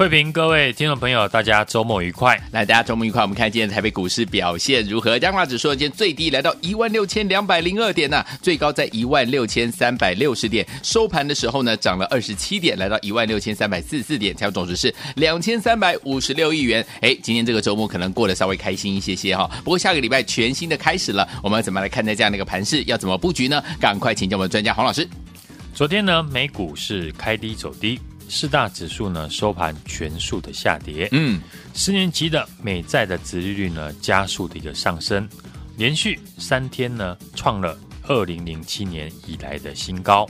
慧平，各位听众朋友，大家周末愉快！来，大家周末愉快。我们看今天台北股市表现如何？加权指数今天最低来到一万六千两百零二点呢、啊，最高在一万六千三百六十点。收盘的时候呢，涨了二十七点，来到一万六千三百四十四点，成交总值是两千三百五十六亿元。哎，今天这个周末可能过得稍微开心一些些哈。不过下个礼拜全新的开始了，我们要怎么来看待这样的一个盘势？要怎么布局呢？赶快请教我们专家黄老师。昨天呢，美股是开低走低。四大指数呢收盘全数的下跌，嗯，十年期的美债的殖利率呢加速的一个上升，连续三天呢创了二零零七年以来的新高。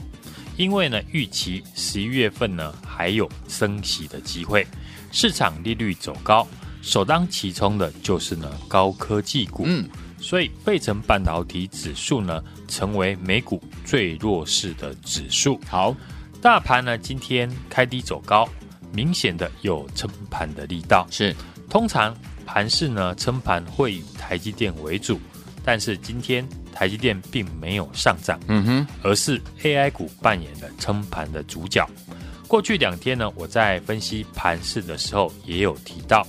因为呢预期十一月份呢还有升息的机会，市场利率走高，首当其冲的就是呢高科技股，嗯，所以费城半导体指数呢成为美股最弱势的指数。好。大盘呢，今天开低走高，明显的有撑盘的力道。是，通常盘势呢，撑盘会以台积电为主，但是今天台积电并没有上涨，嗯哼，而是 AI 股扮演了撑盘的主角。过去两天呢，我在分析盘势的时候也有提到，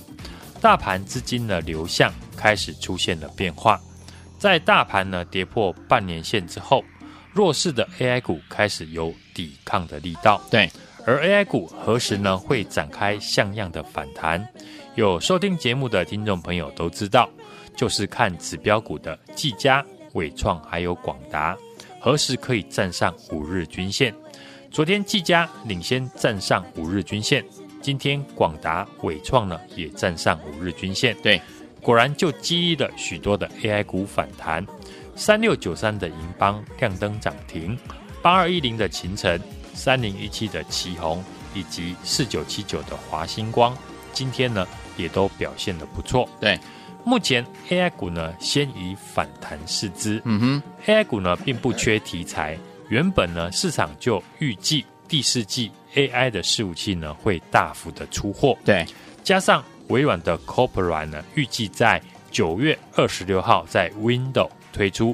大盘资金的流向开始出现了变化，在大盘呢跌破半年线之后。弱势的 AI 股开始有抵抗的力道，对，而 AI 股何时呢会展开像样的反弹？有收听节目的听众朋友都知道，就是看指标股的技嘉、伟创还有广达何时可以站上五日均线。昨天技嘉领先站上五日均线，今天广达、伟创呢也站上五日均线，对，果然就激励了许多的 AI 股反弹。三六九三的银邦亮灯涨停，八二一零的秦晨，三零一七的旗宏，以及四九七九的华星光，今天呢也都表现的不错。对，目前 AI 股呢先以反弹试之。嗯哼，AI 股呢并不缺题材，原本呢市场就预计第四季 AI 的伺服器呢会大幅的出货。对，加上微软的 Copilot 呢预计在九月二十六号在 Windows 推出，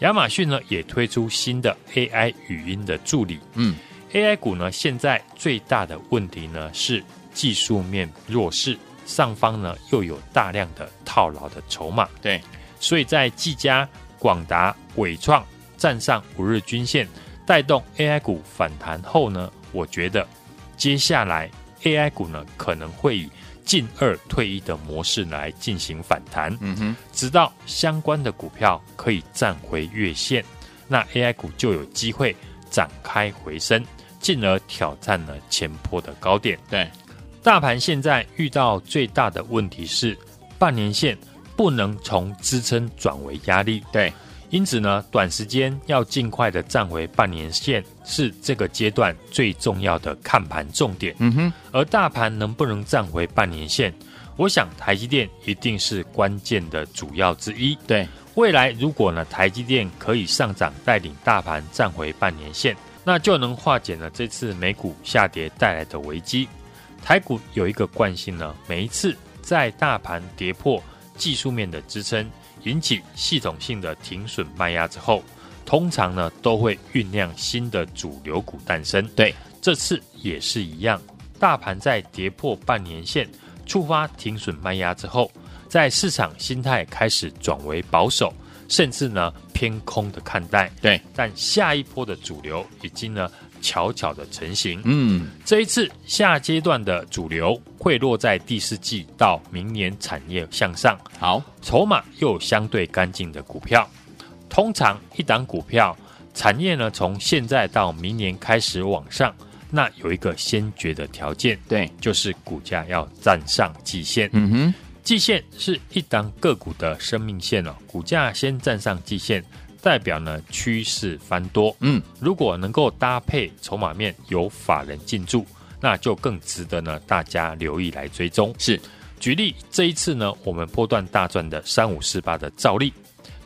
亚马逊呢也推出新的 AI 语音的助理。嗯，AI 股呢现在最大的问题呢是技术面弱势，上方呢又有大量的套牢的筹码。对，所以在技嘉、广达、伟创站上五日均线，带动 AI 股反弹后呢，我觉得接下来 AI 股呢可能会以进二退一的模式来进行反弹，嗯哼，直到相关的股票可以站回月线，那 AI 股就有机会展开回升，进而挑战了前波的高点。对，大盘现在遇到最大的问题是半年线不能从支撑转为压力。对。因此呢，短时间要尽快的站回半年线是这个阶段最重要的看盘重点。嗯哼，而大盘能不能站回半年线，我想台积电一定是关键的主要之一。对，未来如果呢台积电可以上涨带领大盘站回半年线，那就能化解了这次美股下跌带来的危机。台股有一个惯性呢，每一次在大盘跌破技术面的支撑。引起系统性的停损卖压之后，通常呢都会酝酿新的主流股诞生。对，这次也是一样。大盘在跌破半年线、触发停损卖压之后，在市场心态开始转为保守，甚至呢偏空的看待。对，但下一波的主流已经呢。悄悄的成型。嗯，这一次下阶段的主流会落在第四季到明年产业向上。好，筹码又有相对干净的股票。通常一档股票产业呢，从现在到明年开始往上，那有一个先决的条件，对，就是股价要站上季线。嗯哼，季线是一档个股的生命线哦，股价先站上季线。代表呢趋势翻多，嗯，如果能够搭配筹码面有法人进驻，那就更值得呢大家留意来追踪。是，举例这一次呢，我们波段大赚的三五四八的兆利，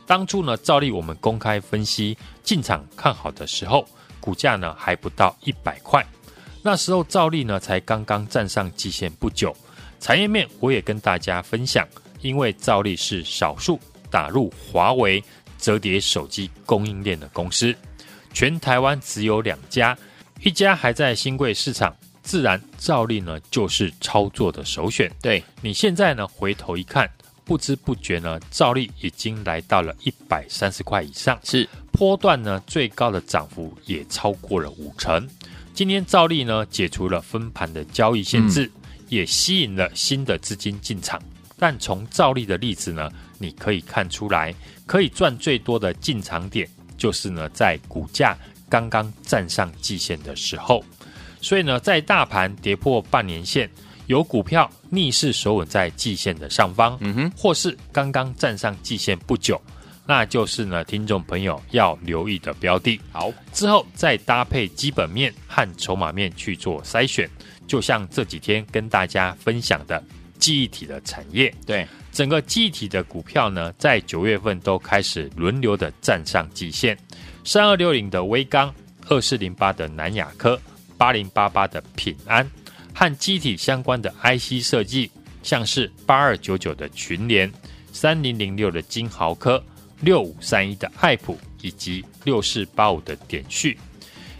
当初呢兆利我们公开分析进场看好的时候，股价呢还不到一百块，那时候兆利呢才刚刚站上季线不久。产业面我也跟大家分享，因为兆利是少数打入华为折叠手机供应链的公司，全台湾只有两家，一家还在新贵市场，自然照例呢就是操作的首选。对，你现在呢回头一看。不知不觉呢，照例已经来到了一百三十块以上，是波段呢最高的涨幅也超过了五成。今天照例呢解除了分盘的交易限制，嗯、也吸引了新的资金进场。但从照例的例子呢，你可以看出来，可以赚最多的进场点就是呢在股价刚刚站上季线的时候。所以呢，在大盘跌破半年线。有股票逆势守稳在季线的上方，嗯哼，或是刚刚站上季线不久，那就是呢，听众朋友要留意的标的。好，之后再搭配基本面和筹码面去做筛选，就像这几天跟大家分享的记忆体的产业，对，整个记忆体的股票呢，在九月份都开始轮流的站上季线，三二六零的威刚，二四零八的南亚科，八零八八的品安。和机体相关的 IC 设计，像是八二九九的群联、三零零六的金豪科、六五三一的爱普以及六四八五的点序，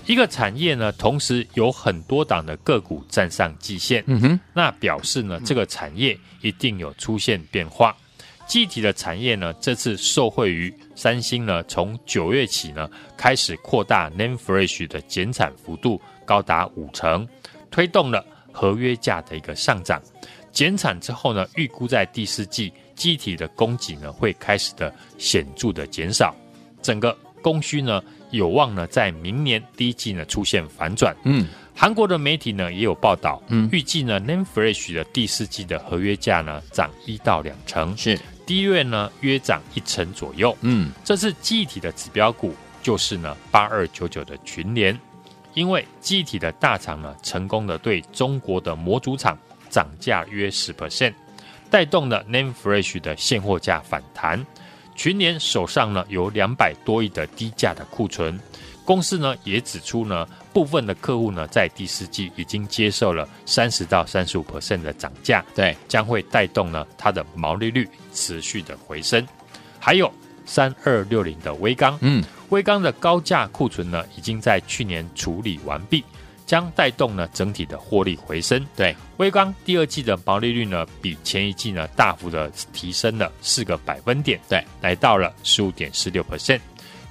一个产业呢，同时有很多档的个股站上季线，嗯哼，那表示呢，这个产业一定有出现变化。机体的产业呢，这次受惠于三星呢，从九月起呢，开始扩大 NAND Flash 的减产幅度高达五成，推动了。合约价的一个上涨，减产之后呢，预估在第四季机体的供给呢会开始的显著的减少，整个供需呢有望呢在明年第一季呢出现反转。嗯，韩国的媒体呢也有报道，嗯，预计呢 Name Fresh 的第四季的合约价呢涨一到两成，是，DRAM 呢约涨一成左右。嗯，这是记忆体的指标股，就是呢八二九九的群联。因为记忆体的大厂呢，成功的对中国的模组厂涨价约十 percent，带动了 Name Fresh 的现货价反弹。群联手上呢有两百多亿的低价的库存，公司呢也指出呢，部分的客户呢在第四季已经接受了三十到三十五 percent 的涨价，对，将会带动呢它的毛利率持续的回升。还有三二六零的微钢，嗯。微钢的高价库存呢，已经在去年处理完毕，将带动呢整体的获利回升。对，微钢第二季的毛利率呢，比前一季呢大幅的提升了四个百分点，对，来到了十五点四六 percent。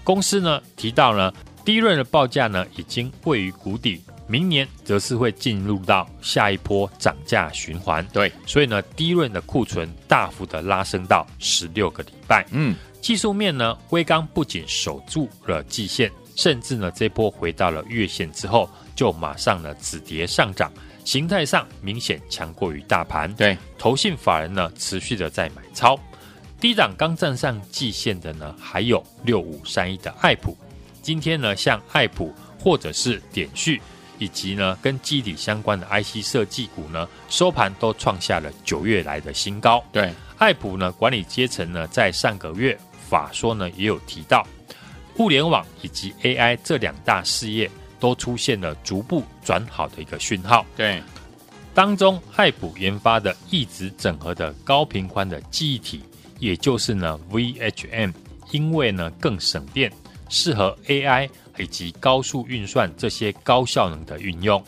公司呢提到呢，DRAM 的报价呢已经位于谷底，明年则是会进入到下一波涨价循环。对，所以呢，DRAM 的库存大幅的拉升到十六个礼拜。嗯。技术面呢，微刚不仅守住了季线，甚至呢这波回到了月线之后，就马上呢止跌上涨，形态上明显强过于大盘。对，投信法人呢持续的在买超，低档刚站上季线的呢还有六五三一的爱普，今天呢像爱普或者是点序，以及呢跟基底相关的 IC 设计股呢收盘都创下了九月来的新高。对，爱普呢管理阶层呢在上个月。法说呢也有提到，物联网以及 AI 这两大事业都出现了逐步转好的一个讯号。对，当中爱普研发的一直整合的高频宽的记忆体，也就是呢 VHM，因为呢更省电，适合 AI 以及高速运算这些高效能的运用。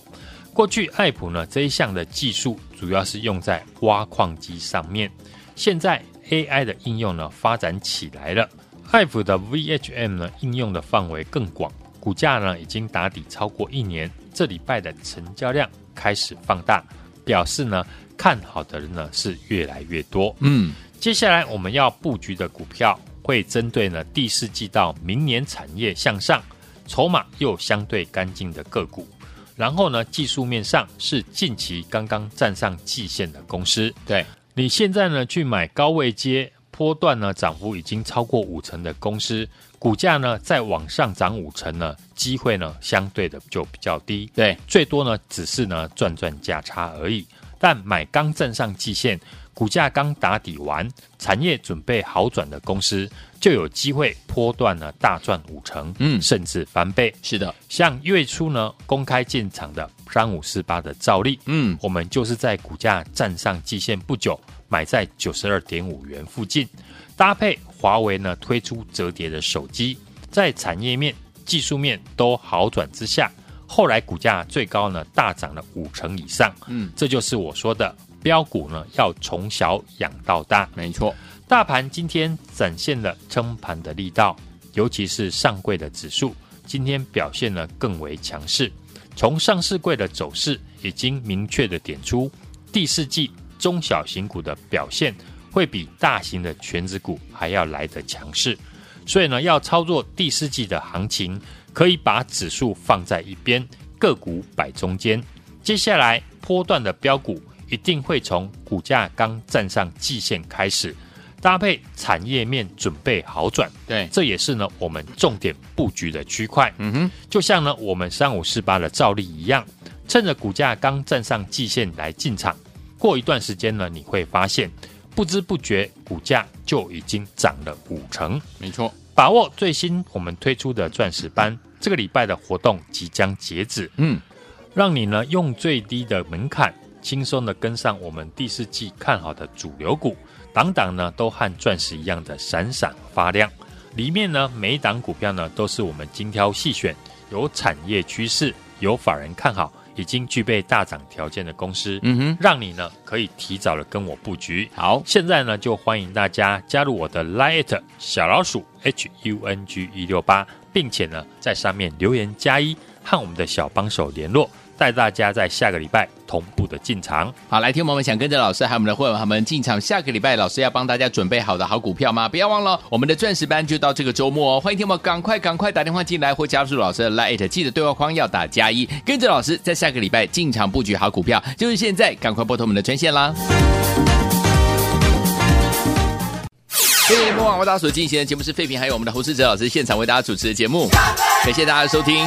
过去爱普呢这一项的技术主要是用在挖矿机上面，现在。AI 的应用呢发展起来了，爱普的 VHM 呢应用的范围更广，股价呢已经打底超过一年，这礼拜的成交量开始放大，表示呢看好的人呢是越来越多。嗯，接下来我们要布局的股票会针对呢第四季到明年产业向上，筹码又相对干净的个股，然后呢技术面上是近期刚刚站上季线的公司。对。你现在呢去买高位阶波段呢涨幅已经超过五成的公司，股价呢再往上涨五成呢，机会呢相对的就比较低。对，最多呢只是呢赚赚价差而已。但买刚站上季线，股价刚打底完，产业准备好转的公司，就有机会波段呢大赚五成，嗯，甚至翻倍。是的，像月初呢公开进场的三五四八的照例，嗯，我们就是在股价站上季线不久，买在九十二点五元附近，搭配华为呢推出折叠的手机，在产业面、技术面都好转之下，后来股价最高呢大涨了五成以上，嗯，这就是我说的飙股呢要从小养到大，没错。大盘今天展现了撑盘的力道，尤其是上柜的指数今天表现呢更为强势。从上市柜的走势已经明确的点出，第四季中小型股的表现会比大型的全指股还要来得强势。所以呢，要操作第四季的行情，可以把指数放在一边，个股摆中间。接下来波段的标股一定会从股价刚站上季线开始，搭配产业面准备好转。对，这也是呢我们重点布局的区块。嗯哼，就像呢我们三五四八的照例一样，趁着股价刚站上季线来进场。过一段时间呢，你会发现。不知不觉，股价就已经涨了五成。没错，把握最新我们推出的钻石班，这个礼拜的活动即将截止。嗯，让你呢用最低的门槛，轻松的跟上我们第四季看好的主流股，档档呢都和钻石一样的闪闪发亮。里面呢每一档股票呢都是我们精挑细选，有产业趋势，有法人看好。已经具备大涨条件的公司，嗯哼，让你呢可以提早的跟我布局。好，现在呢就欢迎大家加入我的 Line 小老鼠 H U N G 一六八，并且呢在上面留言加一，和我们的小帮手联络。带大家在下个礼拜同步的进场。好，来听我们想跟着老师还有我们的会员他们进场，下个礼拜老师要帮大家准备好的好股票吗？不要忘了，我们的钻石班就到这个周末哦。欢迎听我们赶快赶快打电话进来或加入老师的 Lite，记得对话框要打加一，跟着老师在下个礼拜进场布局好股票，就是现在，赶快拨通我们的专线啦。今天播网为大家所进行的节目是废品，还有我们的侯世哲老师现场为大家主持的节目，感谢大家的收听。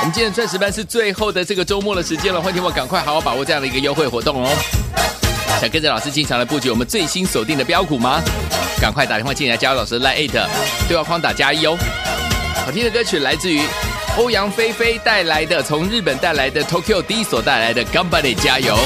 我们今天的钻石班是最后的这个周末的时间了，欢迎我赶快好好把握这样的一个优惠活动哦！想跟着老师进场来布局我们最新锁定的标股吗？赶快打电话进来加入老师 Line 对话框打加一哦！好听的歌曲来自于欧阳菲菲带来的，从日本带来的 Tokyo D 所带来的 Ganbare 加油。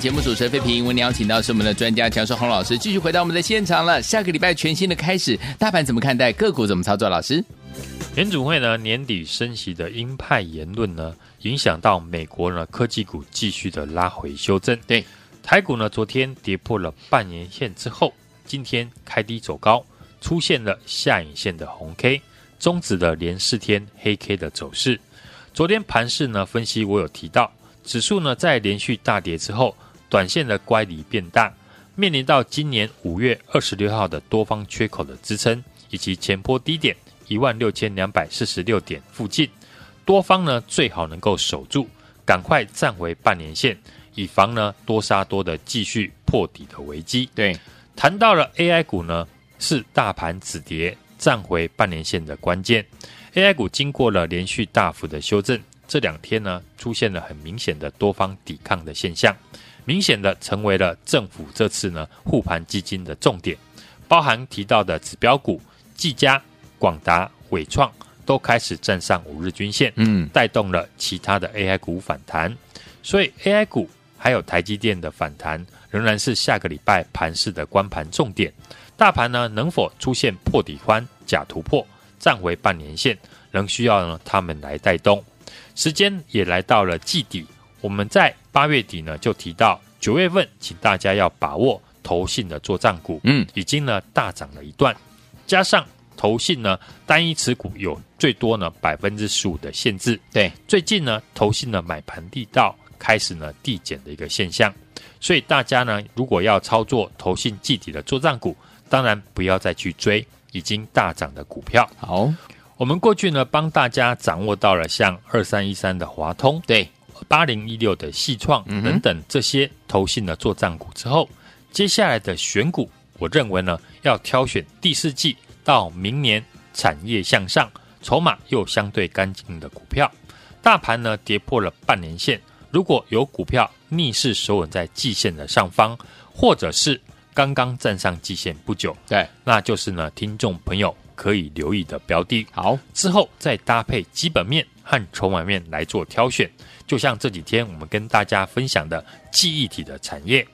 节目主持人费平。为您邀请到是我们的专家强生洪老师，继续回到我们的现场了。下个礼拜全新的开始，大盘怎么看待？个股怎么操作？老师，联准会呢年底升息的鹰派言论呢，影响到美国呢科技股继续的拉回修正。对，台股呢昨天跌破了半年线之后，今天开低走高，出现了下影线的红 K，终止了连四天黑 K 的走势。昨天盘势呢分析，我有提到。指数呢，在连续大跌之后，短线的乖离变大，面临到今年五月二十六号的多方缺口的支撑，以及前波低点一万六千两百四十六点附近，多方呢最好能够守住，赶快站回半年线，以防呢多杀多的继续破底的危机。对，谈到了 AI 股呢，是大盘止跌站回半年线的关键，AI 股经过了连续大幅的修正。这两天呢，出现了很明显的多方抵抗的现象，明显的成为了政府这次呢护盘基金的重点，包含提到的指标股，技嘉、广达、伟创都开始站上五日均线，嗯，带动了其他的 AI 股反弹，所以 AI 股还有台积电的反弹，仍然是下个礼拜盘市的观盘重点。大盘呢能否出现破底翻假突破，站回半年线，仍需要呢他们来带动。时间也来到了季底，我们在八月底呢就提到九月份，请大家要把握投信的做账股，嗯，已经呢大涨了一段，加上投信呢单一持股有最多呢百分之十五的限制，对，最近呢投信的买盘力道开始呢递减的一个现象，所以大家呢如果要操作投信季底的做账股，当然不要再去追已经大涨的股票，好。我们过去呢，帮大家掌握到了像二三一三的华通，对，八零一六的细创等等这些投信的作帐股之后，接下来的选股，我认为呢，要挑选第四季到明年产业向上、筹码又相对干净的股票。大盘呢跌破了半年线，如果有股票逆势守稳在季线的上方，或者是刚刚站上季线不久，对，那就是呢，听众朋友。可以留意的标的，好，之后再搭配基本面和筹码面来做挑选。就像这几天我们跟大家分享的记忆体的产业，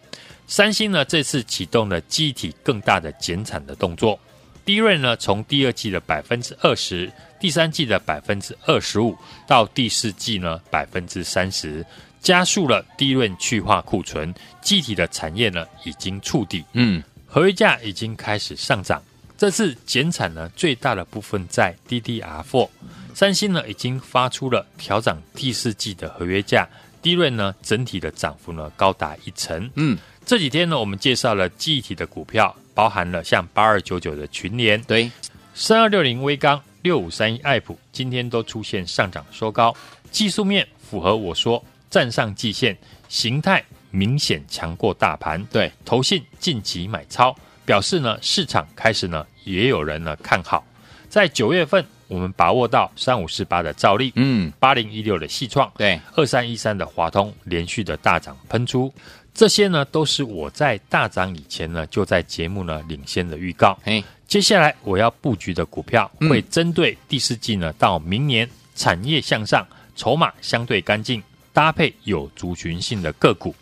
三星呢这次启动了记忆体更大的减产的动作。DRAM 呢从第二季的百分之二十，第三季的百分之二十五，到第四季呢百分之三十，加速了 DRAM 去化库存。记忆体的产业呢已经触底，嗯，合约价已经开始上涨。这次减产呢，最大的部分在 DDR4。三星呢已经发出了调涨第四季的合约价，DRAM 呢整体的涨幅呢高达一成。嗯，这几天呢我们介绍了记忆体的股票，包含了像八二九九的群联，对，三二六零微刚，六五三一爱普，今天都出现上涨收高，技术面符合我说站上季线，形态明显强过大盘。对，投信近期买超。表示呢，市场开始呢，也有人呢看好。在九月份，我们把握到三五四八的兆利，嗯，八零一六的矽创，对，二三一三的华通，连续的大涨喷出。这些呢，都是我在大涨以前呢，就在节目呢领先的预告。嘿，接下来我要布局的股票，会针对第四季呢到明年产业向上，筹码相对干净，搭配有族群性的个股。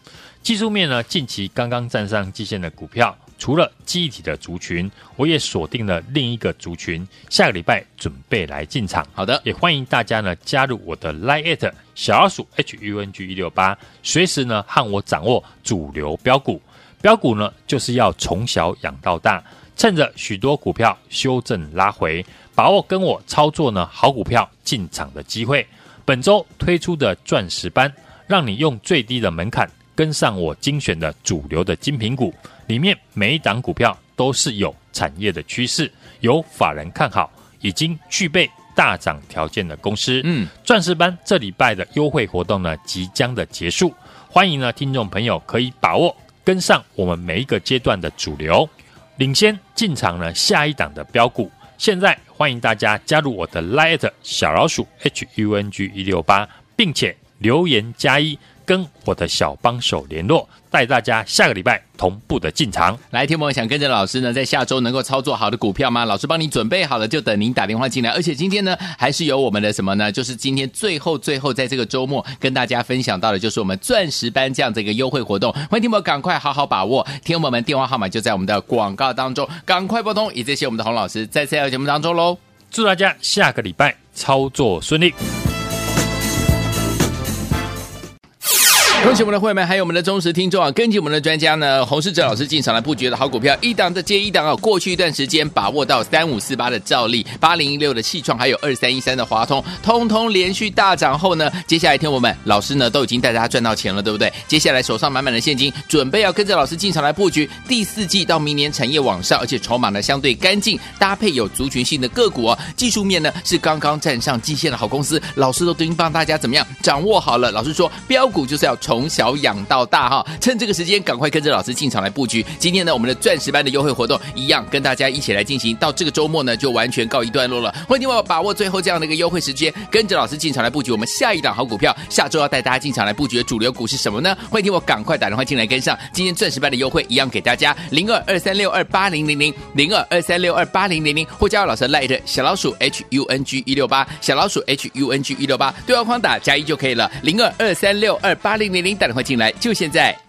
技术面呢，近期刚刚站上季线的股票。除了记忆体的族群，我也锁定了另一个族群，下个礼拜准备来进场。好的，也欢迎大家呢加入我的 Line@ 小老鼠 H U N G 一六八，随时呢和我掌握主流标股。标股呢就是要从小养到大，趁着许多股票修正拉回，把握跟我操作呢好股票进场的机会。本周推出的钻石班，让你用最低的门槛跟上我精选的主流的精品股。里面每一档股票都是有产业的趋势，有法人看好，已经具备大涨条件的公司。嗯，钻石班这礼拜的优惠活动呢，即将的结束，欢迎呢听众朋友可以把握跟上我们每一个阶段的主流，领先进场呢下一档的标股。现在欢迎大家加入我的 Light 小老鼠 H U N G 一六八，并且留言加一。跟我的小帮手联络，带大家下个礼拜同步的进场。来，听我想跟着老师呢，在下周能够操作好的股票吗？老师帮你准备好了，就等您打电话进来。而且今天呢，还是有我们的什么呢？就是今天最后最后在这个周末跟大家分享到的，就是我们钻石班这样的一个优惠活动。欢迎听我赶快好好把握，听我们电话号码就在我们的广告当中，赶快拨通。也谢谢我们的洪老师在这条节目当中喽，祝大家下个礼拜操作顺利。恭喜我们的会员们，还有我们的忠实听众啊！根据我们的专家呢，洪世哲老师进场来布局的好股票，一档的接一档啊！过去一段时间把握到三五四八的兆利，八零一六的气创，还有二三一三的华通，通通连续大涨后呢，接下来听我们老师呢都已经带大家赚到钱了，对不对？接下来手上满满的现金，准备要跟着老师进场来布局第四季到明年产业往上，而且筹码呢相对干净，搭配有族群性的个股哦。技术面呢是刚刚站上季线的好公司，老师都已经帮大家怎么样掌握好了。老师说标股就是要从小养到大哈，趁这个时间赶快跟着老师进场来布局。今天呢，我们的钻石班的优惠活动一样，跟大家一起来进行。到这个周末呢，就完全告一段落了。欢迎你们把握最后这样的一个优惠时间，跟着老师进场来布局我们下一档好股票。下周要带大家进场来布局的主流股是什么呢？欢迎你们赶快打电话进来跟上。今天钻石班的优惠一样给大家零二二三六二八零零零零二二三六二八零零零，或加入老师赖的小老鼠 H U N G 一六八小老鼠 H U N G 一六八对话框打加一就可以了。零二二三六二八零零零打电话。进来就现在。